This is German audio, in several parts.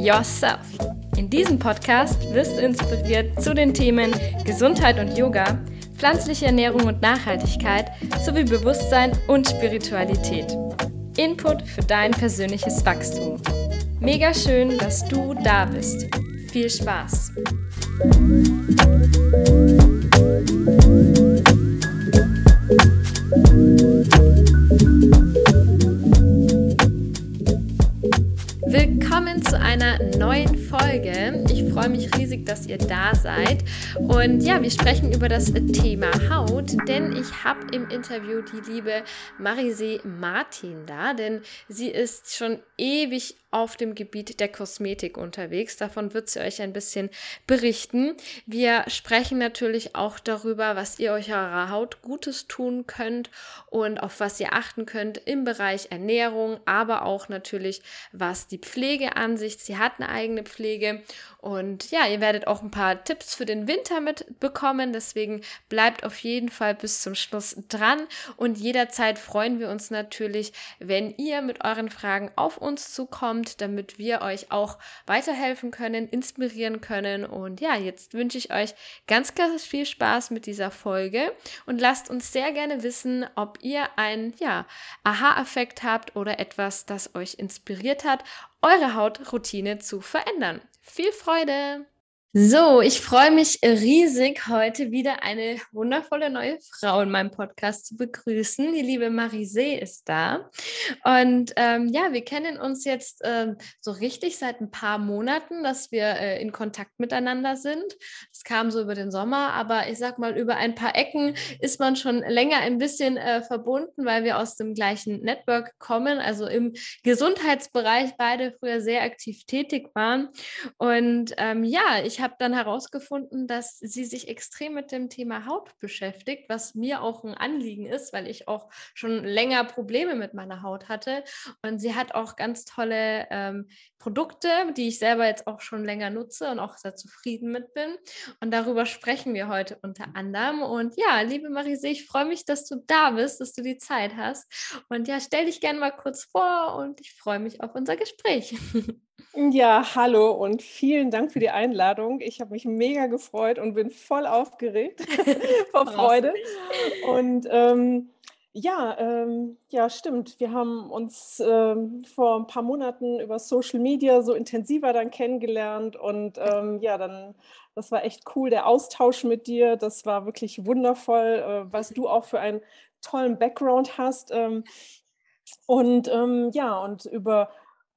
Yourself. In diesem Podcast wirst du inspiriert zu den Themen Gesundheit und Yoga, pflanzliche Ernährung und Nachhaltigkeit sowie Bewusstsein und Spiritualität. Input für dein persönliches Wachstum. Mega schön, dass du da bist. Viel Spaß! Dass ihr da seid. Und ja, wir sprechen über das Thema Haut, denn ich habe im Interview die liebe Marisee Martin da, denn sie ist schon ewig auf dem Gebiet der Kosmetik unterwegs. Davon wird sie euch ein bisschen berichten. Wir sprechen natürlich auch darüber, was ihr eurer Haut Gutes tun könnt und auf was ihr achten könnt im Bereich Ernährung, aber auch natürlich, was die Pflege an sich. Sie hat eine eigene Pflege und ja, ihr werdet auch ein paar Tipps für den Winter mitbekommen. Deswegen bleibt auf jeden Fall bis zum Schluss dran und jederzeit freuen wir uns natürlich, wenn ihr mit euren Fragen auf uns zukommt kommt, damit wir euch auch weiterhelfen können, inspirieren können. Und ja, jetzt wünsche ich euch ganz, ganz viel Spaß mit dieser Folge und lasst uns sehr gerne wissen, ob ihr einen ja, Aha-Effekt habt oder etwas, das euch inspiriert hat, eure Hautroutine zu verändern. Viel Freude! So, ich freue mich riesig, heute wieder eine wundervolle neue Frau in meinem Podcast zu begrüßen. Die liebe Marisee ist da. Und ähm, ja, wir kennen uns jetzt ähm, so richtig seit ein paar Monaten, dass wir äh, in Kontakt miteinander sind. Es kam so über den Sommer, aber ich sag mal, über ein paar Ecken ist man schon länger ein bisschen äh, verbunden, weil wir aus dem gleichen Network kommen, also im Gesundheitsbereich beide früher sehr aktiv tätig waren. Und ähm, ja, ich habe dann herausgefunden, dass sie sich extrem mit dem Thema Haut beschäftigt, was mir auch ein Anliegen ist, weil ich auch schon länger Probleme mit meiner Haut hatte. Und sie hat auch ganz tolle ähm, Produkte, die ich selber jetzt auch schon länger nutze und auch sehr zufrieden mit bin. Und darüber sprechen wir heute unter anderem. Und ja, liebe Marise, ich freue mich, dass du da bist, dass du die Zeit hast. Und ja, stell dich gerne mal kurz vor und ich freue mich auf unser Gespräch. Ja, hallo und vielen Dank für die Einladung. Ich habe mich mega gefreut und bin voll aufgeregt vor Freude. Und ähm, ja, ähm, ja, stimmt. Wir haben uns ähm, vor ein paar Monaten über Social Media so intensiver dann kennengelernt und ähm, ja, dann, das war echt cool, der Austausch mit dir. Das war wirklich wundervoll, äh, was du auch für einen tollen Background hast. Ähm, und ähm, ja, und über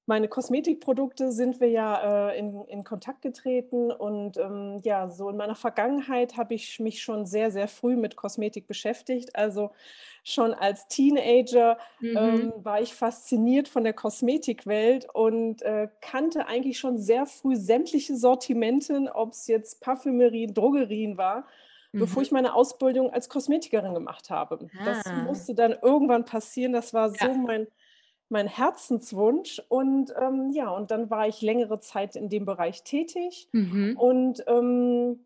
meine Kosmetikprodukte sind wir ja äh, in, in Kontakt getreten und ähm, ja, so in meiner Vergangenheit habe ich mich schon sehr, sehr früh mit Kosmetik beschäftigt. Also schon als Teenager mhm. ähm, war ich fasziniert von der Kosmetikwelt und äh, kannte eigentlich schon sehr früh sämtliche Sortimenten, ob es jetzt Parfümerien, Drogerien war bevor mhm. ich meine Ausbildung als Kosmetikerin gemacht habe. Ah. Das musste dann irgendwann passieren. Das war so ja. mein mein Herzenswunsch. Und ähm, ja, und dann war ich längere Zeit in dem Bereich tätig mhm. und ähm,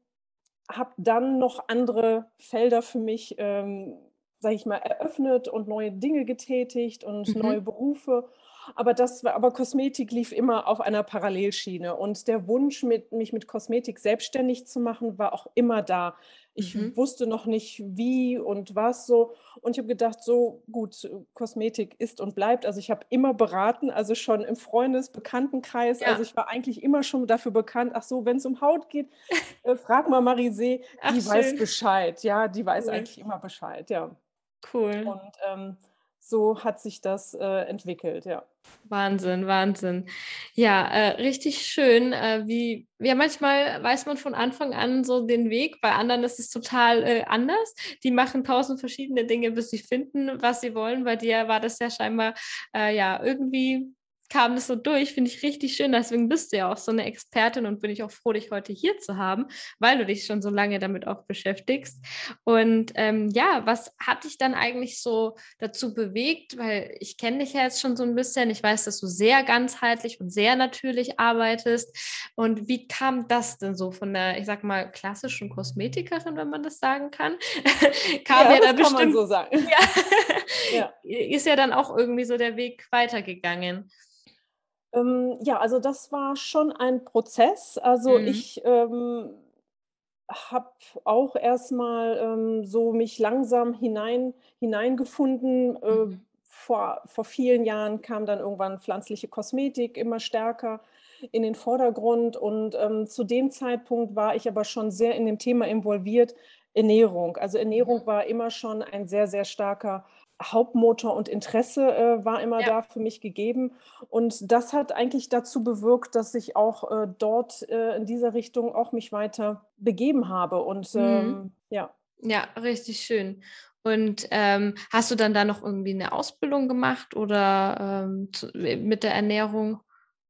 habe dann noch andere Felder für mich, ähm, sage ich mal, eröffnet und neue Dinge getätigt und mhm. neue Berufe. Aber das war, aber Kosmetik lief immer auf einer Parallelschiene und der Wunsch, mit, mich mit Kosmetik selbstständig zu machen, war auch immer da. Ich mhm. wusste noch nicht wie und was so. Und ich habe gedacht, so gut, Kosmetik ist und bleibt. Also ich habe immer beraten, also schon im Freundes-, Bekanntenkreis. Ja. Also ich war eigentlich immer schon dafür bekannt, ach so, wenn es um Haut geht, äh, frag mal Marisee, die ach, weiß Bescheid. Ja, die weiß cool. eigentlich immer Bescheid, ja. Cool. Und ähm, so hat sich das äh, entwickelt, ja. Wahnsinn, Wahnsinn. Ja, äh, richtig schön. Äh, wie, ja, manchmal weiß man von Anfang an so den Weg, bei anderen ist es total äh, anders. Die machen tausend verschiedene Dinge, bis sie finden, was sie wollen. Bei dir war das ja scheinbar äh, ja irgendwie kam das so durch, finde ich richtig schön. Deswegen bist du ja auch so eine Expertin und bin ich auch froh, dich heute hier zu haben, weil du dich schon so lange damit auch beschäftigst. Und ähm, ja, was hat dich dann eigentlich so dazu bewegt? Weil ich kenne dich ja jetzt schon so ein bisschen. Ich weiß, dass du sehr ganzheitlich und sehr natürlich arbeitest. Und wie kam das denn so von der, ich sag mal, klassischen Kosmetikerin, wenn man das sagen kann? kam ja, ja da bestimmt. so sagen. Ja. ja. Ist ja dann auch irgendwie so der Weg weitergegangen. Ähm, ja, also das war schon ein Prozess. Also Mhm. ich ähm, habe auch erstmal ähm, so mich langsam hinein hineingefunden. Äh, Mhm. vor vor vielen Jahren kam dann irgendwann pflanzliche Kosmetik immer stärker in den Vordergrund und, ähm, zu dem Zeitpunkt war ich aber schon sehr in dem Thema involviert, Ernährung. Also, Mhm. Ernährung war immer schon ein sehr, sehr starker Hauptmotor und Interesse, äh, war immer Ja. da für mich gegeben. Und das hat eigentlich dazu bewirkt, dass ich auch, äh, dort, äh, in dieser Richtung auch mich weiter begeben habe und, Mhm. ähm, ja. Ja, richtig schön. Und, ähm, hast du dann da noch irgendwie 'ne Ausbildung gemacht oder, ähm, zu mit der Ernährung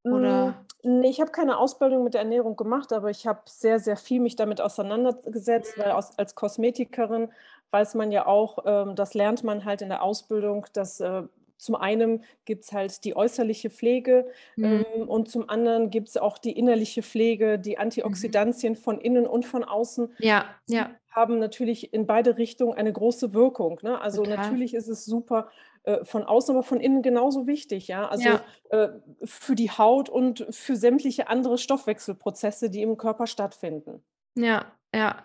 oder ne, ich habe keine Ausbildung mit der Ernährung gemacht, aber ich habe sehr, sehr viel mich damit auseinandergesetzt, weil Mhm. aus als Kosmetikerin weiß man ja auch, ähm, das lernt man halt in der Ausbildung, dass, äh, zum einen gibt's halt die äußerliche Pflege, Mhm. ähm, und zum anderen gibt's auch die innerliche Pflege, die Mhm. Antioxidantien von innen und von außen. Ja, ja, haben natürlich in beide Richtungen eine große Wirkung, ne? Also, total. natürlich ist es super, äh, von außen, aber von innen genauso wichtig, ja? Also, Ja. äh, für die Haut und für sämtliche andere Stoffwechselprozesse, die im Körper stattfinden. Ja, ja.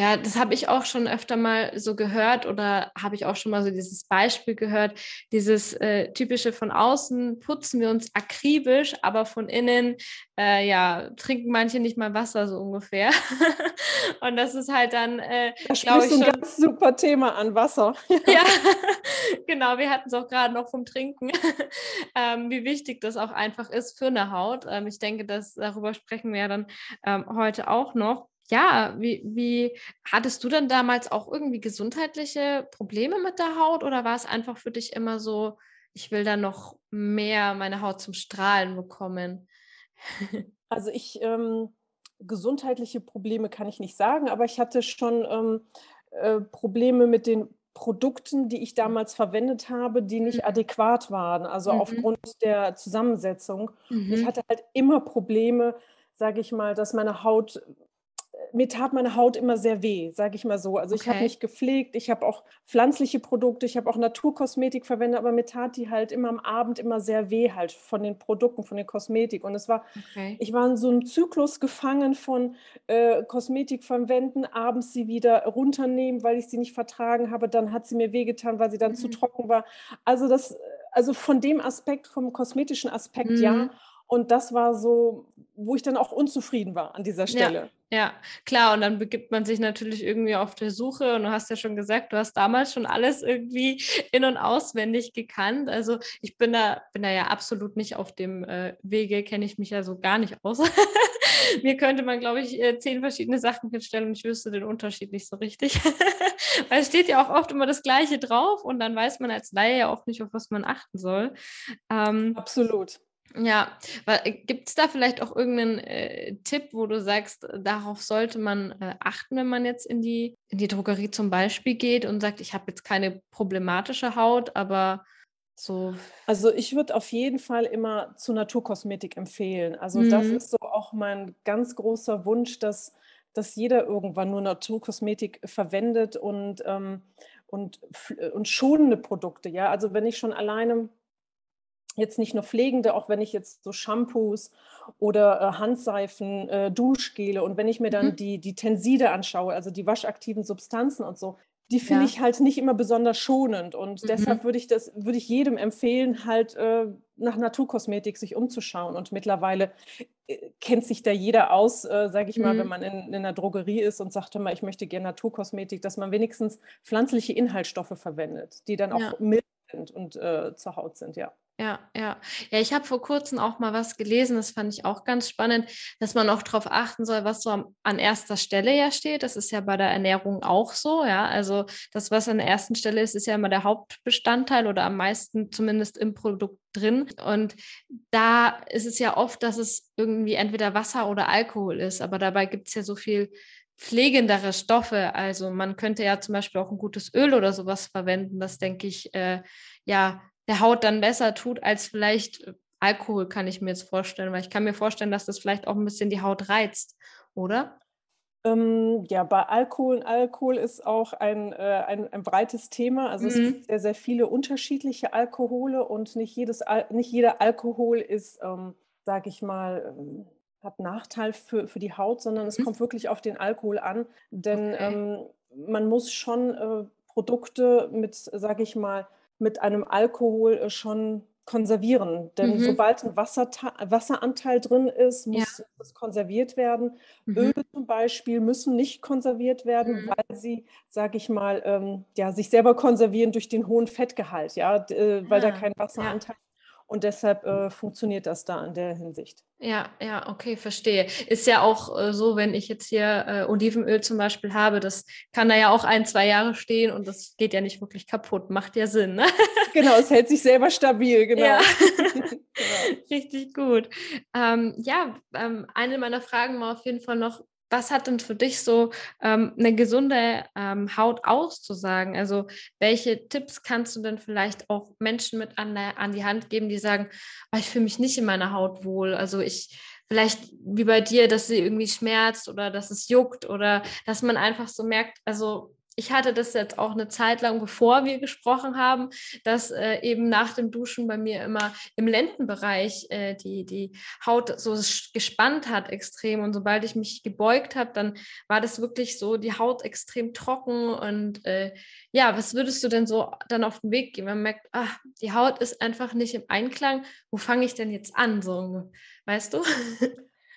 Ja, das habe ich auch schon öfter mal so gehört oder habe ich auch schon mal so dieses Beispiel gehört, dieses, äh, typische von außen putzen wir uns akribisch, aber von innen, äh, ja, trinken manche nicht mal Wasser so ungefähr. Und das ist halt dann, äh, Da glaube ich schon ganz super Thema an, Wasser. ja, genau, wir hatten's auch grade noch vom Trinken, ähm, wie wichtig das auch einfach ist für 'ne Haut. Ähm, ich denke, das darüber sprechen wir ja dann, ähm, heute auch noch. Ja, wie wie hattest du denn damals auch irgendwie gesundheitliche Probleme mit der Haut oder war's einfach für dich immer so: „Ich will da noch mehr meine Haut zum Strahlen bekommen?“ Also, ich ähm, gesundheitliche Probleme kann ich nicht sagen, aber ich hatte schon, ähm, äh, Probleme mit den Produkten, die ich damals verwendet habe, die nicht Mhm. adäquat waren, also Mhm. aufgrund der Zusammensetzung. Und ich Mhm. hatte halt immer Probleme, sage ich mal, dass meine Haut mir tat meine Haut immer sehr weh, sage ich mal so. Also, ich habe Okay. mich gepflegt, ich habe auch pflanzliche Produkte, ich habe auch Naturkosmetik verwendet, aber mir tat die halt immer am Abend immer sehr weh halt von den Produkten, von der Kosmetik. Und es war Okay. ich war in so 'nem Zyklus gefangen von, äh, Kosmetik verwenden, abends sie wieder runternehmen, weil ich sie nicht vertragen habe. Dann hat sie mir wehgetan, weil sie dann zu Mhm. trocken war. Also, das also, von dem Aspekt vom kosmetischen Aspekt ja. Und das war so, wo ich dann auch unzufrieden war an dieser Ja, Stelle. ja, klar. Und dann begibt man sich natürlich irgendwie auf der Suche und du hast ja schon gesagt, du hast damals schon alles irgendwie in und auswendig gekannt. Also, ich bin da bin da ja absolut nicht auf dem, äh, Wege kenne ich mich ja so gar nicht aus. Mir könnte man, glaube ich, äh, 10 verschiedene Sachen hinstellen und ich wüsste den Unterschied nicht so richtig. Weil es steht ja auch oft immer das Gleiche drauf und dann weiß man als Laie ja auch nicht, auf was man achten soll. Ähm Absolut. Ja, äh, gibt's da vielleicht auch irgend 'nen, äh, Tipp, wo du sagst, äh, darauf sollte man, äh, achten, wenn man jetzt in die in die Drogerie zum Beispiel geht und sagt: „Ich habe jetzt keine problematische Haut, aber so“ Also, ich würde auf jeden Fall immer zu Naturkosmetik empfehlen. Also, das Mhm. ist so auch mein ganz großer Wunsch, dass dass jeder irgendwann nur Naturkosmetik verwendet und, ähm und pf und schonende Produkte, ja? Also, wenn ich schon alleine jetzt nicht nur pflegende, auch wenn ich jetzt so Shampoos oder, äh, Handseifen, äh, Duschgele und wenn ich mir dann Mhm. die die Tenside anschaue, also die waschaktiven Substanzen und so, die finde Ja. ich halt nicht immer besonders schonend. Und deshalb Mhm. würde ich das würde ich jedem empfehlen, halt, äh, nach Naturkosmetik sich umzuschauen. Und mittlerweile, äh, kennt sich da jeder aus, äh, sage ich mal, wenn Mhm. man in in 'ner Drogerie ist und sagt: „Hör mal, ich möchte gern Naturkosmetik“, dass man wenigstens pflanzliche Inhaltsstoffe verwendet, die dann Ja. auch mild sind und, äh, zur Haut sind, ja. Ja, ja. Ja, ich habe vor Kurzem auch mal was gelesen, das fand ich auch ganz spannend, dass man auch drauf achten soll, was so am an 1. Stelle ja steht. Das ist ja bei der Ernährung auch so, ja. Also, das, was an der 1. Stelle ist, ist ja immer der Hauptbestandteil oder am meisten zumindest im Produkt drin. Und da ist es ja oft, dass es irgendwie entweder Wasser oder Alkohol ist, aber dabei gibt's ja so viel pflegendere Stoffe. Also, man könnte ja zum Beispiel auch 'n gutes Öl oder so was verwenden, das, denke ich, äh, ja, der Haut dann besser tut als vielleicht, äh, Alkohol, kann ich mir jetzt vorstellen. Weil ich kann mir vorstellen, dass das vielleicht auch 'n bisschen die Haut reizt, oder? Ähm, ja, bei Alkohol, Alkohol ist auch ein, äh, ein, ein, breites Thema. Also mhm. es gibt sehr, sehr viele unterschiedliche Alkohole und nicht, jedes, nicht jeder Alkohol ist, ähm, sage ich mal, ähm, hat Nachteil für, für die Haut, sondern mhm. es kommt wirklich auf den Alkohol an. Denn okay. ähm, man muss schon äh, Produkte mit, sage ich mal, mit einem Alkohol äh, schon konservieren. Denn mhm. sobald ein Wasseranteil drin ist, muss ja. es konserviert werden. Mhm. Öle zum Beispiel müssen nicht konserviert werden, mhm. weil sie, sage ich mal, ähm, ja, sich selber konservieren durch den hohen Fettgehalt, ja, äh, weil ah, da kein Wasseranteil. Und deshalb äh, funktioniert das da in der Hinsicht. Ja, ja, okay, verstehe. Ist ja auch äh, so, wenn ich jetzt hier äh, Olivenöl zum Beispiel habe, das kann da ja auch ein, zwei Jahre stehen und das geht ja nicht wirklich kaputt. Macht ja Sinn. Ne? Genau, es hält sich selber stabil, genau. Ja. genau. Richtig gut. Ähm, ja, ähm, eine meiner Fragen war auf jeden Fall noch, was hat denn für dich so ähm, eine gesunde ähm, Haut auszusagen? Also welche Tipps kannst du denn vielleicht auch Menschen mit an, an die Hand geben, die sagen, oh, ich fühle mich nicht in meiner Haut wohl. Also ich vielleicht wie bei dir, dass sie irgendwie schmerzt oder dass es juckt oder dass man einfach so merkt, also ich hatte das jetzt auch eine Zeit lang, bevor wir gesprochen haben, dass äh, eben nach dem Duschen bei mir immer im Lendenbereich äh, die, die Haut so gespannt hat extrem. Und sobald ich mich gebeugt habe, dann war das wirklich so, die Haut extrem trocken. Und äh, ja, was würdest du denn so dann auf den Weg geben? Man merkt, ach, die Haut ist einfach nicht im Einklang. Wo fange ich denn jetzt an? So, weißt du?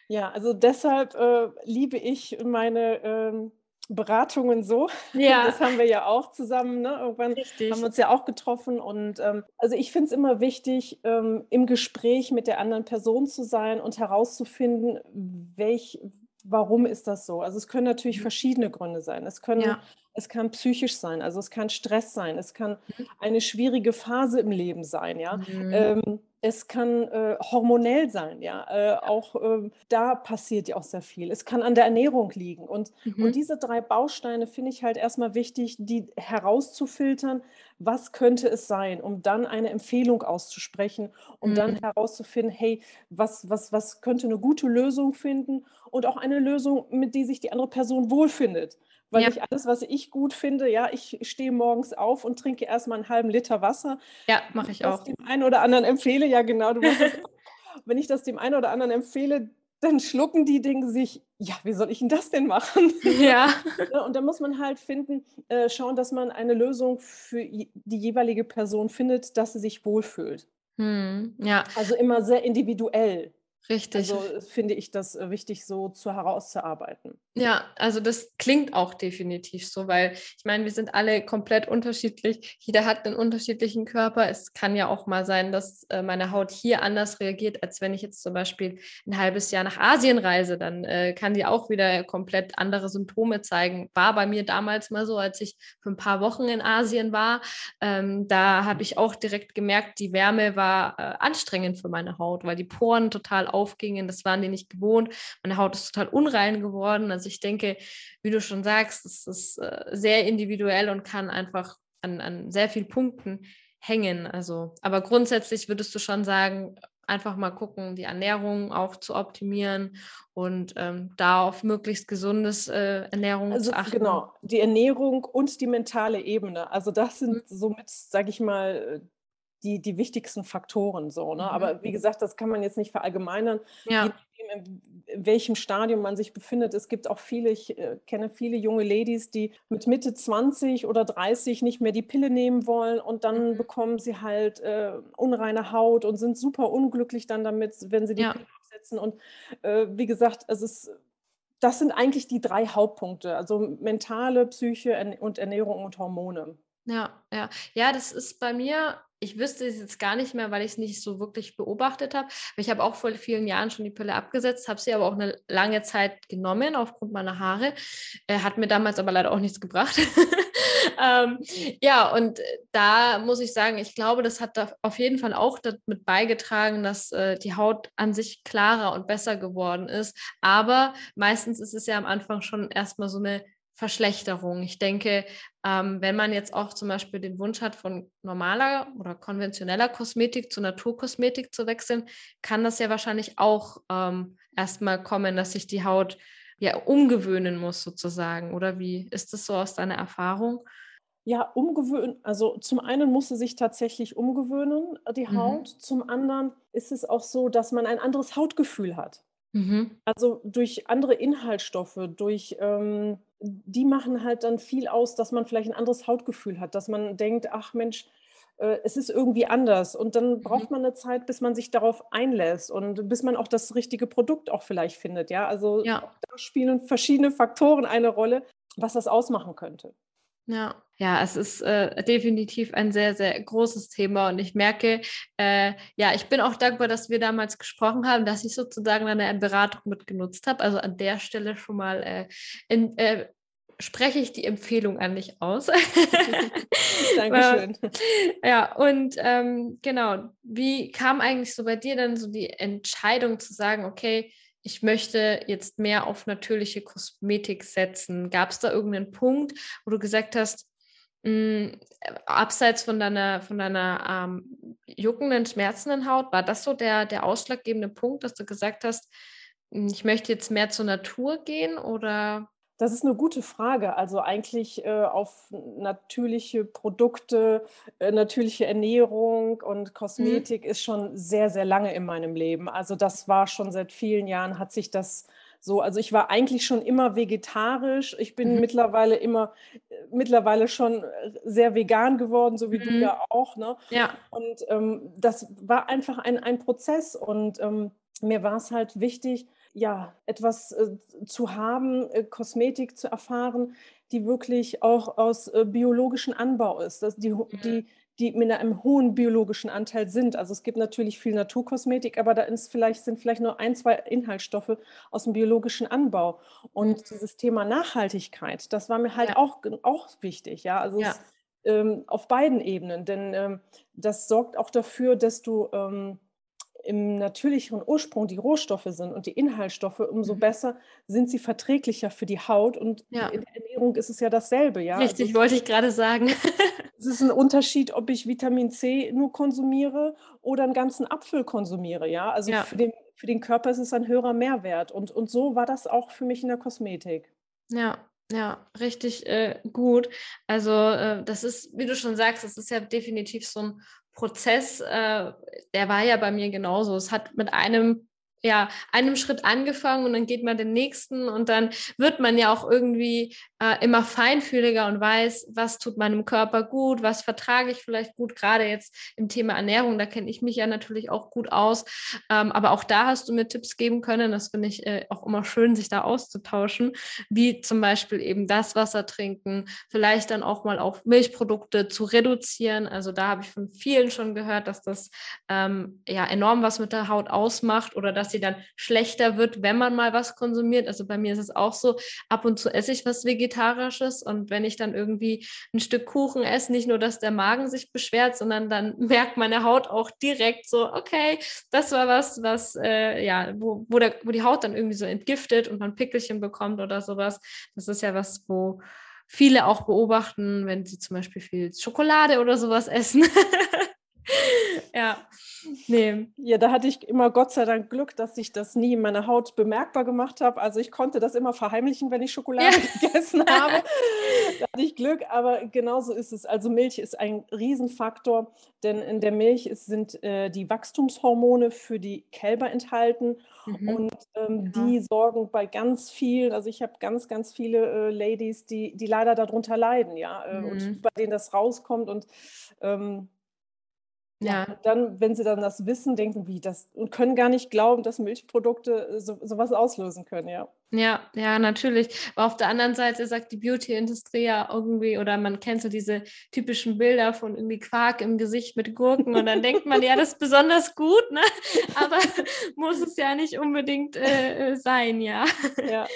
Ja, also deshalb äh, liebe ich meine ähm, Beratungen so. Ja. Das haben wir ja auch zusammen. Ne? Irgendwann Richtig. haben wir uns ja auch getroffen. Und ähm, also ich finde es immer wichtig, ähm, im Gespräch mit der anderen Person zu sein und herauszufinden, welch, warum ist das so. Also es können natürlich mhm. verschiedene Gründe sein. Es können ja. Es kann psychisch sein, also es kann Stress sein, es kann mhm. eine schwierige Phase im Leben sein, ja. Mhm. Ähm, es kann äh, hormonell sein, ja. Äh, auch äh, da passiert ja auch sehr viel. Es kann an der Ernährung liegen. Und, mhm. und diese drei Bausteine finde ich halt erstmal wichtig, die herauszufiltern, was könnte es sein, um dann eine Empfehlung auszusprechen, um mhm. dann herauszufinden, hey, was, was, was könnte eine gute Lösung finden und auch eine Lösung, mit der sich die andere Person wohlfindet weil ja. ich alles, was ich gut finde, ja, ich stehe morgens auf und trinke erstmal einen halben Liter Wasser. Ja, mache ich auch. dem einen oder anderen empfehle, ja genau, du es, wenn ich das dem einen oder anderen empfehle, dann schlucken die Dinge sich, ja, wie soll ich denn das denn machen? Ja. und da muss man halt finden, äh, schauen, dass man eine Lösung für die jeweilige Person findet, dass sie sich wohlfühlt. Hm, ja. Also immer sehr individuell. Richtig. Also finde ich das äh, wichtig, so zu herauszuarbeiten. Ja, also das klingt auch definitiv so, weil ich meine, wir sind alle komplett unterschiedlich. Jeder hat einen unterschiedlichen Körper. Es kann ja auch mal sein, dass äh, meine Haut hier anders reagiert, als wenn ich jetzt zum Beispiel ein halbes Jahr nach Asien reise. Dann äh, kann die auch wieder komplett andere Symptome zeigen. War bei mir damals mal so, als ich für ein paar Wochen in Asien war. Ähm, da habe ich auch direkt gemerkt, die Wärme war äh, anstrengend für meine Haut, weil die Poren total aufgingen. Das waren die nicht gewohnt. Meine Haut ist total unrein geworden. Also ich denke, wie du schon sagst, es ist äh, sehr individuell und kann einfach an, an sehr vielen Punkten hängen. Also, aber grundsätzlich würdest du schon sagen, einfach mal gucken, die Ernährung auch zu optimieren und ähm, da auf möglichst gesundes äh, Ernährung also, zu achten. Genau, die Ernährung und die mentale Ebene. Also das sind mhm. somit, sage ich mal, die, die wichtigsten Faktoren so. Ne? Mhm. Aber wie gesagt, das kann man jetzt nicht verallgemeinern. Ja. Nachdem, in welchem Stadium man sich befindet. Es gibt auch viele, ich äh, kenne viele junge Ladies, die mit Mitte 20 oder 30 nicht mehr die Pille nehmen wollen und dann mhm. bekommen sie halt äh, unreine Haut und sind super unglücklich dann damit, wenn sie die ja. Pille absetzen. Und äh, wie gesagt, es ist das sind eigentlich die drei Hauptpunkte, also mentale, Psyche und Ernährung und Hormone. Ja, ja. Ja, das ist bei mir ich wüsste es jetzt gar nicht mehr, weil ich es nicht so wirklich beobachtet habe. Ich habe auch vor vielen Jahren schon die Pille abgesetzt, habe sie aber auch eine lange Zeit genommen aufgrund meiner Haare. Äh, hat mir damals aber leider auch nichts gebracht. ähm, ja, und da muss ich sagen, ich glaube, das hat da auf jeden Fall auch damit beigetragen, dass äh, die Haut an sich klarer und besser geworden ist. Aber meistens ist es ja am Anfang schon erstmal so eine Verschlechterung. Ich denke, ähm, wenn man jetzt auch zum Beispiel den Wunsch hat, von normaler oder konventioneller Kosmetik zu Naturkosmetik zu wechseln, kann das ja wahrscheinlich auch ähm, erstmal kommen, dass sich die Haut ja umgewöhnen muss sozusagen. Oder wie ist das so aus deiner Erfahrung? Ja, umgewöhnen. Also zum einen muss sie sich tatsächlich umgewöhnen, äh, die Haut. Mhm. Zum anderen ist es auch so, dass man ein anderes Hautgefühl hat. Mhm. Also durch andere Inhaltsstoffe, durch ähm, die machen halt dann viel aus, dass man vielleicht ein anderes Hautgefühl hat, dass man denkt, ach Mensch, äh, es ist irgendwie anders. Und dann mhm. braucht man eine Zeit, bis man sich darauf einlässt und bis man auch das richtige Produkt auch vielleicht findet. Ja, also ja. da spielen verschiedene Faktoren eine Rolle, was das ausmachen könnte. Ja, ja, es ist äh, definitiv ein sehr, sehr großes Thema und ich merke, äh, ja, ich bin auch dankbar, dass wir damals gesprochen haben, dass ich sozusagen eine Beratung mitgenutzt habe. Also an der Stelle schon mal äh, in, äh, spreche ich die Empfehlung an dich aus. Dankeschön. ja, und ähm, genau, wie kam eigentlich so bei dir dann so die Entscheidung zu sagen, okay, ich möchte jetzt mehr auf natürliche Kosmetik setzen. Gab es da irgendeinen Punkt, wo du gesagt hast, mh, hm, abseits von deiner, von deiner ähm, juckenden, schmerzenden Haut, war das so der, der ausschlaggebende Punkt, dass du gesagt hast, hm, ich möchte jetzt mehr zur Natur gehen oder das ist eine gute Frage. Also eigentlich äh, auf natürliche Produkte, äh, natürliche Ernährung und mhm. Kosmetik mhm. ist schon sehr, sehr lange in meinem Leben. Also das war schon seit vielen Jahren, hat sich das so, also ich war eigentlich schon immer vegetarisch. Ich bin mhm. mittlerweile immer, äh, mittlerweile schon sehr vegan geworden, so wie mhm. du ja auch. Ne? Ja. Und ähm, das war einfach ein, ein Prozess und ähm, mir war es halt wichtig, ja, etwas äh, zu haben, äh, Kosmetik zu erfahren, die wirklich auch aus äh, biologischem Anbau ist, dass die, die, mhm. Die mit einem hohen biologischen Anteil sind. Also es gibt natürlich viel Naturkosmetik, aber da ist vielleicht, sind vielleicht nur ein, zwei Inhaltsstoffe aus dem biologischen Anbau. Und mhm. dieses Thema Nachhaltigkeit, das war mir halt ja. auch, auch wichtig. Ja, also ja. Es, ähm, auf beiden Ebenen, denn ähm, das sorgt auch dafür, dass du ähm, im natürlicheren Ursprung die Rohstoffe sind und die Inhaltsstoffe, umso mhm. besser sind sie verträglicher für die Haut. Und ja. in der Ernährung ist es ja dasselbe. Ja? Richtig, also, wollte ich gerade sagen. es ist ein Unterschied, ob ich Vitamin C nur konsumiere oder einen ganzen Apfel konsumiere. Ja? Also ja. Für, den, für den Körper ist es ein höherer Mehrwert. Und, und so war das auch für mich in der Kosmetik. Ja, ja, richtig äh, gut. Also äh, das ist, wie du schon sagst, das ist ja definitiv so ein Prozess, äh, der war ja bei mir genauso. Es hat mit einem ja, einem Schritt angefangen und dann geht man den nächsten und dann wird man ja auch irgendwie äh, immer feinfühliger und weiß, was tut meinem Körper gut, was vertrage ich vielleicht gut, gerade jetzt im Thema Ernährung, da kenne ich mich ja natürlich auch gut aus, ähm, aber auch da hast du mir Tipps geben können, das finde ich äh, auch immer schön, sich da auszutauschen, wie zum Beispiel eben das Wasser trinken, vielleicht dann auch mal auf Milchprodukte zu reduzieren, also da habe ich von vielen schon gehört, dass das ähm, ja enorm was mit der Haut ausmacht oder dass sie dann schlechter wird, wenn man mal was konsumiert. Also bei mir ist es auch so, ab und zu esse ich was Vegetarisches und wenn ich dann irgendwie ein Stück Kuchen esse, nicht nur, dass der Magen sich beschwert, sondern dann merkt meine Haut auch direkt so, okay, das war was, was, äh, ja, wo, wo, der, wo die Haut dann irgendwie so entgiftet und man Pickelchen bekommt oder sowas. Das ist ja was, wo viele auch beobachten, wenn sie zum Beispiel viel Schokolade oder sowas essen. ja, nee. Ja, da hatte ich immer Gott sei Dank Glück, dass ich das nie in meiner Haut bemerkbar gemacht habe. Also ich konnte das immer verheimlichen, wenn ich Schokolade ja. gegessen habe. da hatte ich Glück, aber genauso ist es. Also Milch ist ein Riesenfaktor, denn in der Milch sind äh, die Wachstumshormone für die Kälber enthalten mhm. und ähm, ja. die sorgen bei ganz vielen, also ich habe ganz, ganz viele äh, Ladies, die, die leider darunter leiden, ja, äh, mhm. und bei denen das rauskommt und ähm, ja. ja. dann, wenn sie dann das wissen, denken, wie das und können gar nicht glauben, dass Milchprodukte äh, so, sowas auslösen können, ja. Ja, ja, natürlich. Aber auf der anderen Seite sagt die Beauty-Industrie ja irgendwie, oder man kennt so diese typischen Bilder von irgendwie Quark im Gesicht mit Gurken und dann denkt man, ja, das ist besonders gut, ne? Aber muss es ja nicht unbedingt äh, äh sein, ja. Ja.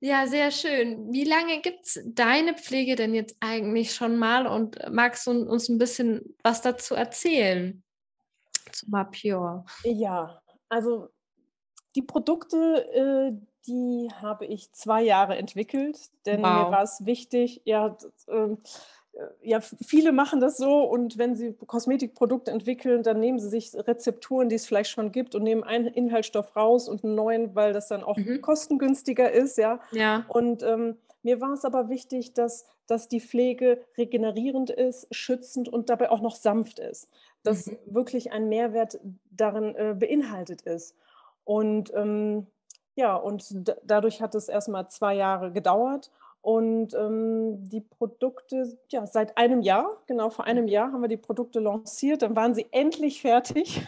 Ja, sehr schön. Wie lange gibt es deine Pflege denn jetzt eigentlich schon mal und magst du uns ein bisschen was dazu erzählen? Zu Mapure. Ja, also die Produkte, äh, die habe ich zwei Jahre entwickelt, denn wow. mir war es wichtig, ja, äh, ja, viele machen das so und wenn sie Kosmetikprodukte entwickeln, dann nehmen sie sich Rezepturen, die es vielleicht schon gibt und nehmen einen Inhaltsstoff raus und einen neuen, weil das dann auch mhm. kostengünstiger ist, ja. ja. Und ähm, mir war es aber wichtig, dass, dass die Pflege regenerierend ist, schützend und dabei auch noch sanft ist. Dass mhm. wirklich ein Mehrwert darin äh, beinhaltet ist. Und ähm, ja, und dadurch hat es erstmal zwei Jahre gedauert. Und ähm, die Produkte, ja, seit einem Jahr, genau vor einem Jahr haben wir die Produkte lanciert, dann waren sie endlich fertig.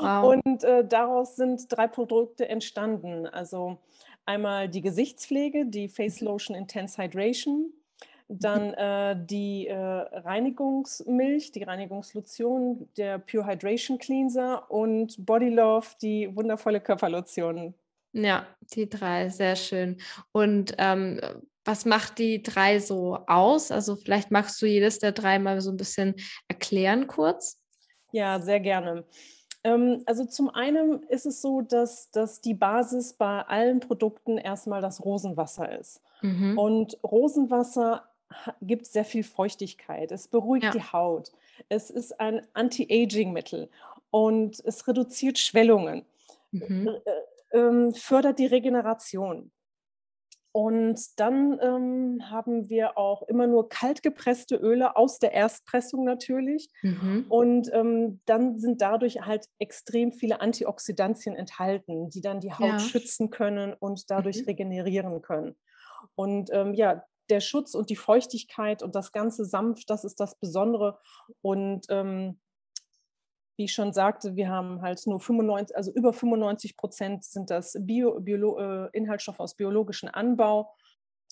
Wow. Und äh, daraus sind drei Produkte entstanden. Also einmal die Gesichtspflege, die Face mhm. Lotion Intense Hydration, dann mhm. äh, die äh, Reinigungsmilch, die Reinigungslotion, der Pure Hydration Cleanser und Body Love, die wundervolle Körperlotion. Ja, die drei, sehr schön. Und ähm, was macht die drei so aus? Also vielleicht magst du jedes der drei mal so ein bisschen erklären kurz. Ja, sehr gerne. Ähm, also zum einen ist es so, dass, dass die Basis bei allen Produkten erstmal das Rosenwasser ist. Mhm. Und Rosenwasser gibt sehr viel Feuchtigkeit. Es beruhigt ja. die Haut. Es ist ein Anti-Aging-Mittel und es reduziert Schwellungen, mhm. äh, äh, fördert die Regeneration. Und dann ähm, haben wir auch immer nur kalt gepresste Öle aus der Erstpressung natürlich. Mhm. Und ähm, dann sind dadurch halt extrem viele Antioxidantien enthalten, die dann die Haut ja. schützen können und dadurch mhm. regenerieren können. Und ähm, ja, der Schutz und die Feuchtigkeit und das Ganze sanft, das ist das Besondere. Und ähm, wie ich schon sagte, wir haben halt nur 95, also über 95 Prozent sind das Bio, Biolo, äh, Inhaltsstoffe aus biologischem Anbau.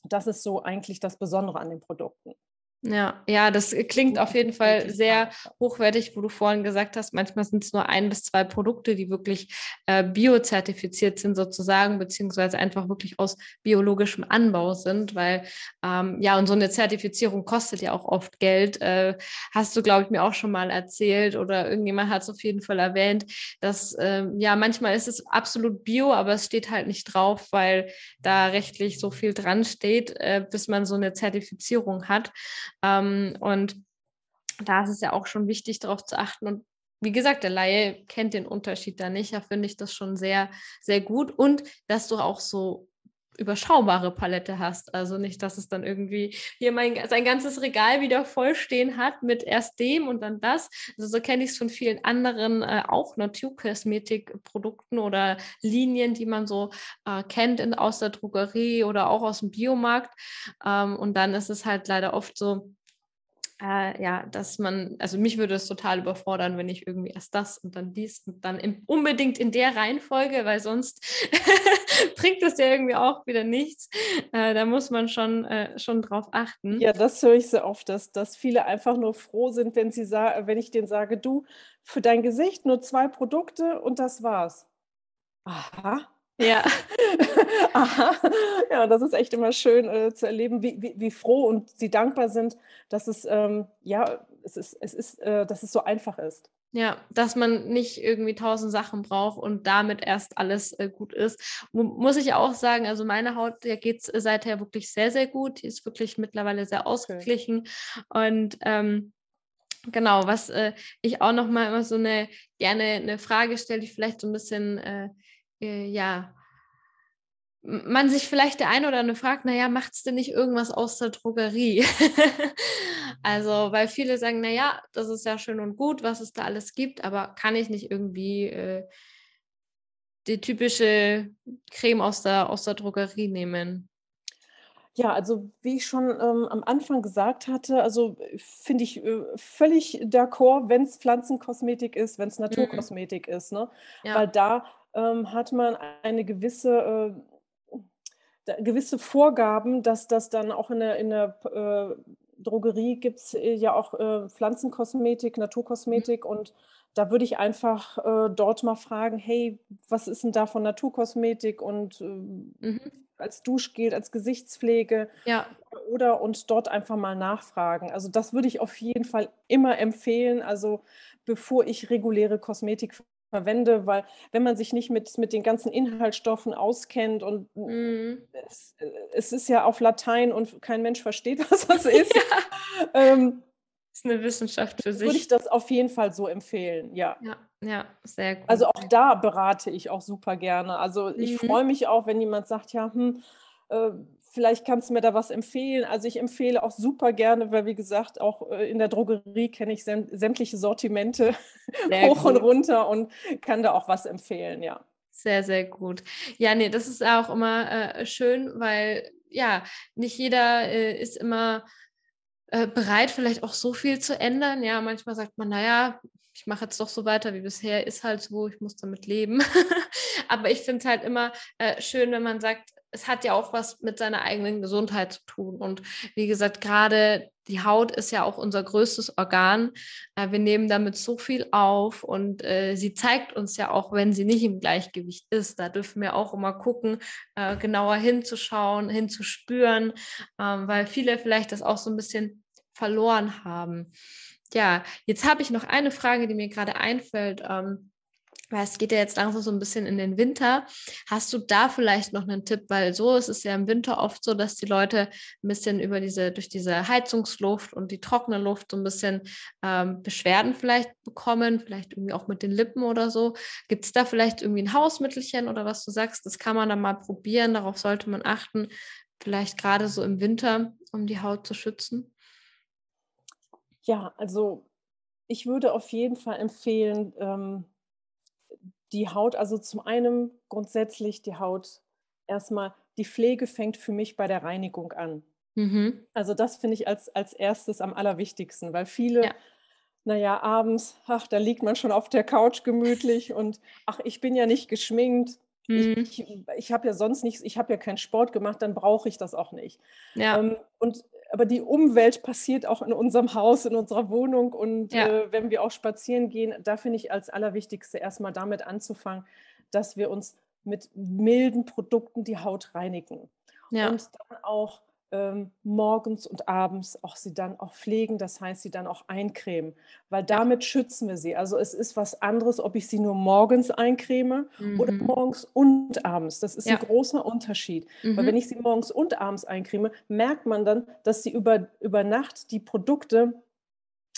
Das ist so eigentlich das Besondere an den Produkten. Ja, ja, das klingt auf jeden Fall sehr hochwertig, wo du vorhin gesagt hast, manchmal sind es nur ein bis zwei Produkte, die wirklich äh, biozertifiziert sind sozusagen, beziehungsweise einfach wirklich aus biologischem Anbau sind, weil ähm, ja, und so eine Zertifizierung kostet ja auch oft Geld. Äh, hast du, glaube ich, mir auch schon mal erzählt oder irgendjemand hat es auf jeden Fall erwähnt, dass äh, ja, manchmal ist es absolut bio, aber es steht halt nicht drauf, weil da rechtlich so viel dran steht, äh, bis man so eine Zertifizierung hat. Ähm, und da ist es ja auch schon wichtig, darauf zu achten. Und wie gesagt, der Laie kennt den Unterschied da nicht. Da finde ich das schon sehr, sehr gut. Und dass du auch so überschaubare Palette hast. Also nicht, dass es dann irgendwie hier mein, sein ganzes Regal wieder vollstehen hat mit erst dem und dann das. Also so kenne ich es von vielen anderen äh, auch Naturkosmetikprodukten oder Linien, die man so äh, kennt in, aus der Drogerie oder auch aus dem Biomarkt. Ähm, und dann ist es halt leider oft so, äh, ja, dass man, also mich würde es total überfordern, wenn ich irgendwie erst das und dann dies und dann im, unbedingt in der Reihenfolge, weil sonst bringt das ja irgendwie auch wieder nichts. Äh, da muss man schon, äh, schon drauf achten. Ja, das höre ich so oft, dass, dass viele einfach nur froh sind, wenn sie wenn ich denen sage, du, für dein Gesicht nur zwei Produkte und das war's. Aha, ja. Aha. Ja, das ist echt immer schön äh, zu erleben, wie, wie, wie, froh und sie dankbar sind, dass es, ähm, ja, es ist, es ist, äh, dass es so einfach ist. Ja, dass man nicht irgendwie tausend Sachen braucht und damit erst alles äh, gut ist. Muss ich auch sagen, also meine Haut, der geht es seither wirklich sehr, sehr gut. Die ist wirklich mittlerweile sehr ausgeglichen. Okay. Und ähm, genau, was äh, ich auch nochmal immer so eine gerne eine Frage stelle, die vielleicht so ein bisschen äh, äh, ja, man sich vielleicht der eine oder andere fragt, naja, macht es denn nicht irgendwas aus der Drogerie? also, weil viele sagen, naja, das ist ja schön und gut, was es da alles gibt, aber kann ich nicht irgendwie äh, die typische Creme aus der, aus der Drogerie nehmen? Ja, also wie ich schon ähm, am Anfang gesagt hatte, also finde ich äh, völlig d'accord, wenn es Pflanzenkosmetik ist, wenn es mhm. Naturkosmetik mhm. ist, ne? Ja. Weil da ähm, hat man eine gewisse, äh, gewisse Vorgaben, dass das dann auch in der, in der äh, Drogerie gibt es äh, ja auch äh, Pflanzenkosmetik, Naturkosmetik mhm. und da würde ich einfach äh, dort mal fragen, hey, was ist denn da von Naturkosmetik und äh, mhm. als Duschgel, als Gesichtspflege ja. oder und dort einfach mal nachfragen. Also das würde ich auf jeden Fall immer empfehlen. Also bevor ich reguläre Kosmetik verwende, weil wenn man sich nicht mit, mit den ganzen Inhaltsstoffen auskennt und mhm. es, es, ist ja auf Latein und kein Mensch versteht, was das ist. ja. ähm, ist eine Wissenschaft für sich. Würde ich das auf jeden Fall so empfehlen, ja. Ja, ja sehr gut. Also auch da berate ich auch super gerne. Also ich mhm. freue mich auch, wenn jemand sagt, ja, hm, äh, vielleicht kannst du mir da was empfehlen. Also ich empfehle auch super gerne, weil wie gesagt, auch äh, in der Drogerie kenne ich sämtliche Sortimente sehr hoch gut. und runter und kann da auch was empfehlen, ja. Sehr, sehr gut. Ja, nee, das ist auch immer äh, schön, weil ja, nicht jeder äh, ist immer äh, bereit, vielleicht auch so viel zu ändern. Ja, manchmal sagt man, naja, ich mache jetzt doch so weiter wie bisher, ist halt so, ich muss damit leben. Aber ich finde es halt immer äh, schön, wenn man sagt, es hat ja auch was mit seiner eigenen Gesundheit zu tun. Und wie gesagt, gerade die Haut ist ja auch unser größtes Organ. Äh, wir nehmen damit so viel auf und äh, sie zeigt uns ja auch, wenn sie nicht im Gleichgewicht ist. Da dürfen wir auch immer gucken, äh, genauer hinzuschauen, hinzuspüren, ähm, weil viele vielleicht das auch so ein bisschen verloren haben. Ja, jetzt habe ich noch eine Frage, die mir gerade einfällt. Ähm, weil es geht ja jetzt langsam so ein bisschen in den Winter. Hast du da vielleicht noch einen Tipp? Weil so ist es ja im Winter oft so, dass die Leute ein bisschen über diese, durch diese Heizungsluft und die trockene Luft so ein bisschen ähm, Beschwerden vielleicht bekommen, vielleicht irgendwie auch mit den Lippen oder so. Gibt es da vielleicht irgendwie ein Hausmittelchen oder was du sagst? Das kann man dann mal probieren, darauf sollte man achten. Vielleicht gerade so im Winter, um die Haut zu schützen. Ja, also ich würde auf jeden Fall empfehlen, ähm, die Haut, also zum einen grundsätzlich die Haut erstmal, die Pflege fängt für mich bei der Reinigung an. Mhm. Also das finde ich als, als erstes am allerwichtigsten, weil viele, ja. naja, abends, ach, da liegt man schon auf der Couch gemütlich und ach, ich bin ja nicht geschminkt. Mhm. Ich, ich, ich habe ja sonst nichts, ich habe ja keinen Sport gemacht, dann brauche ich das auch nicht. Ja. Ähm, und aber die Umwelt passiert auch in unserem Haus, in unserer Wohnung. Und ja. äh, wenn wir auch spazieren gehen, da finde ich als Allerwichtigste erstmal damit anzufangen, dass wir uns mit milden Produkten die Haut reinigen. Ja. Und dann auch ähm, morgens und abends auch sie dann auch pflegen, das heißt sie dann auch eincremen, weil damit schützen wir sie. Also es ist was anderes, ob ich sie nur morgens eincreme mhm. oder morgens und abends. Das ist ja. ein großer Unterschied. Mhm. Weil wenn ich sie morgens und abends eincreme, merkt man dann, dass sie über, über Nacht die Produkte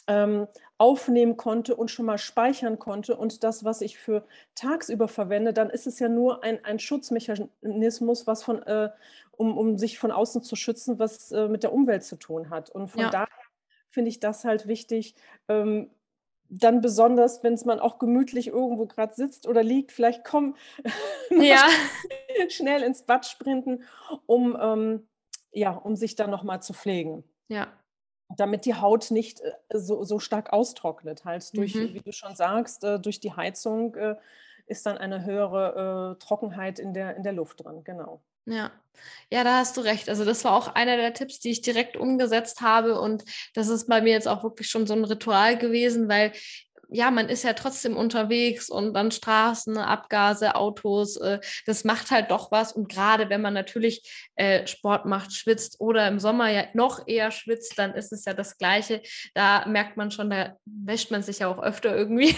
ähm, aufnehmen konnte und schon mal speichern konnte. Und das, was ich für tagsüber verwende, dann ist es ja nur ein, ein Schutzmechanismus, was von, äh, um, um sich von außen zu schützen, was äh, mit der Umwelt zu tun hat. Und von ja. daher finde ich das halt wichtig. Ähm, dann besonders, wenn es man auch gemütlich irgendwo gerade sitzt oder liegt, vielleicht komm ja. schnell ins Bad sprinten, um, ähm, ja, um sich dann nochmal zu pflegen. Ja, damit die Haut nicht äh, so, so stark austrocknet. Halt durch, mhm. wie du schon sagst, äh, durch die Heizung äh, ist dann eine höhere Trockenheit in der, in der Luft drin, genau. Ja. Ja, da hast du recht. Also das war auch einer der Tipps, die ich direkt umgesetzt habe und das ist bei mir jetzt auch wirklich schon so ein Ritual gewesen, weil ja, man ist ja trotzdem unterwegs und dann Straßen, Abgase, Autos, äh, das macht halt doch was. Und gerade wenn man natürlich äh, Sport macht, schwitzt oder im Sommer ja noch eher schwitzt, dann ist es ja das Gleiche. Da merkt man schon, da wäscht man sich ja auch öfter irgendwie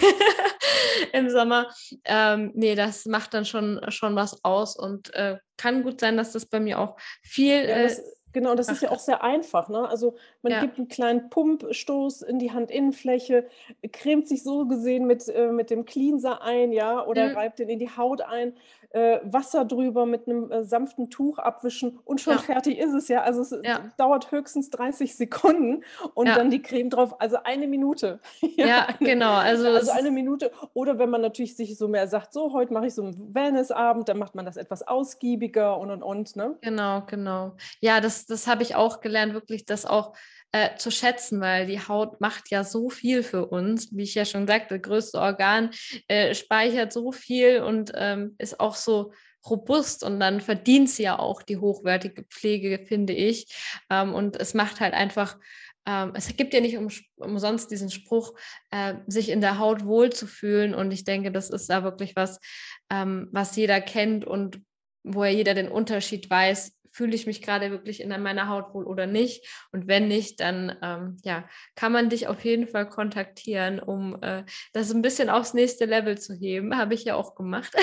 im Sommer. Ähm, nee, das macht dann schon, schon was aus und äh, kann gut sein, dass das bei mir auch viel. Ja, das, Genau, das Ach, ist ja auch sehr einfach. Ne? Also man ja. gibt einen kleinen Pumpstoß in die Handinnenfläche, cremt sich so gesehen mit, äh, mit dem Cleanser ein, ja, oder mhm. reibt den in die Haut ein äh, Wasser drüber mit einem äh, sanften Tuch abwischen und schon ja. fertig ist es ja. Also es ja. dauert höchstens 30 Sekunden und ja. dann die Creme drauf, also eine Minute. ja, eine, genau. Also, also eine Minute. Oder wenn man natürlich sich so mehr sagt, so heute mache ich so einen Wellnessabend, dann macht man das etwas ausgiebiger und und und. Ne? Genau, genau. Ja, das, das habe ich auch gelernt, wirklich, dass auch äh, zu schätzen, weil die Haut macht ja so viel für uns. Wie ich ja schon sagte, das größte Organ äh, speichert so viel und ähm, ist auch so robust und dann verdient sie ja auch die hochwertige Pflege, finde ich. Ähm, und es macht halt einfach, ähm, es gibt ja nicht um, umsonst diesen Spruch, äh, sich in der Haut wohlzufühlen. Und ich denke, das ist da wirklich was, ähm, was jeder kennt und wo ja jeder den Unterschied weiß, fühle ich mich gerade wirklich in meiner Haut wohl oder nicht. Und wenn nicht, dann ähm, ja, kann man dich auf jeden Fall kontaktieren, um äh, das ein bisschen aufs nächste Level zu heben. Habe ich ja auch gemacht.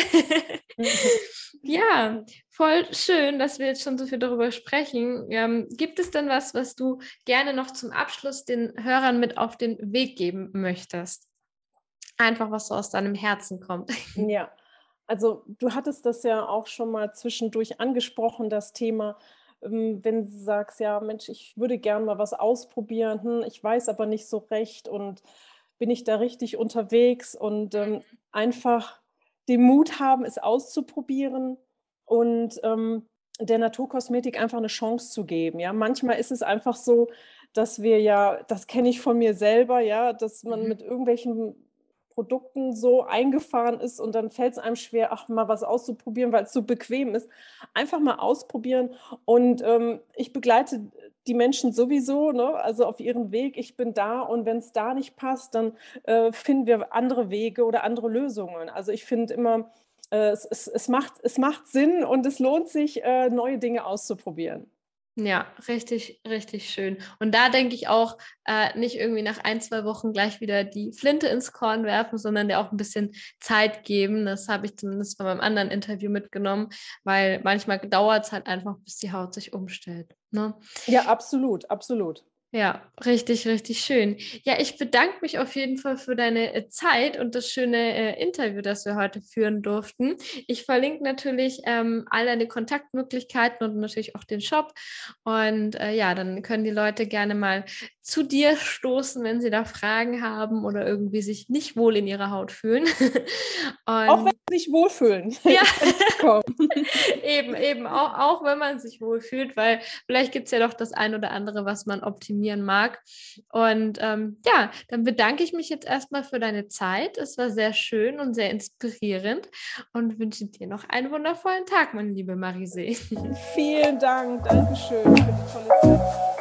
ja, voll schön, dass wir jetzt schon so viel darüber sprechen. Ähm, gibt es denn was, was du gerne noch zum Abschluss den Hörern mit auf den Weg geben möchtest? Einfach, was so aus deinem Herzen kommt. Ja, also du hattest das ja auch schon mal zwischendurch angesprochen, das Thema, ähm, wenn du sagst, ja, Mensch, ich würde gern mal was ausprobieren, hm, ich weiß aber nicht so recht und bin ich da richtig unterwegs und ähm, einfach den Mut haben, es auszuprobieren und ähm, der Naturkosmetik einfach eine Chance zu geben. Ja, manchmal ist es einfach so, dass wir ja, das kenne ich von mir selber, ja, dass man mhm. mit irgendwelchen Produkten so eingefahren ist und dann fällt es einem schwer, ach, mal was auszuprobieren, weil es so bequem ist. Einfach mal ausprobieren und ähm, ich begleite die Menschen sowieso, ne? also auf ihrem Weg. Ich bin da und wenn es da nicht passt, dann äh, finden wir andere Wege oder andere Lösungen. Also ich finde immer, äh, es, es, es, macht, es macht Sinn und es lohnt sich, äh, neue Dinge auszuprobieren. Ja, richtig, richtig schön. Und da denke ich auch, äh, nicht irgendwie nach ein, zwei Wochen gleich wieder die Flinte ins Korn werfen, sondern der auch ein bisschen Zeit geben. Das habe ich zumindest bei meinem anderen Interview mitgenommen, weil manchmal dauert es halt einfach, bis die Haut sich umstellt. Ne? Ja, absolut, absolut. Ja, richtig, richtig schön. Ja, ich bedanke mich auf jeden Fall für deine äh, Zeit und das schöne äh, Interview, das wir heute führen durften. Ich verlinke natürlich ähm, all deine Kontaktmöglichkeiten und natürlich auch den Shop. Und äh, ja, dann können die Leute gerne mal zu dir stoßen, wenn sie da Fragen haben oder irgendwie sich nicht wohl in ihrer Haut fühlen. auch wenn sich wohlfühlen. Ja, eben, eben, auch, auch wenn man sich wohlfühlt, weil vielleicht gibt es ja doch das ein oder andere, was man optimieren mag. Und ähm, ja, dann bedanke ich mich jetzt erstmal für deine Zeit. Es war sehr schön und sehr inspirierend und wünsche dir noch einen wundervollen Tag, meine liebe Marise. Vielen Dank, Dankeschön für die tolle Zeit.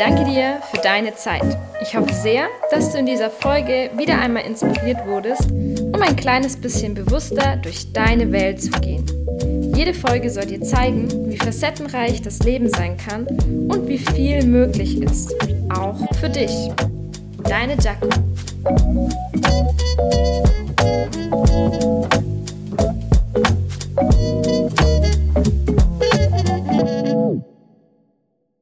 Danke dir für deine Zeit. Ich hoffe sehr, dass du in dieser Folge wieder einmal inspiriert wurdest, um ein kleines bisschen bewusster durch deine Welt zu gehen. Jede Folge soll dir zeigen, wie facettenreich das Leben sein kann und wie viel möglich ist, auch für dich. Deine Jaco. Musik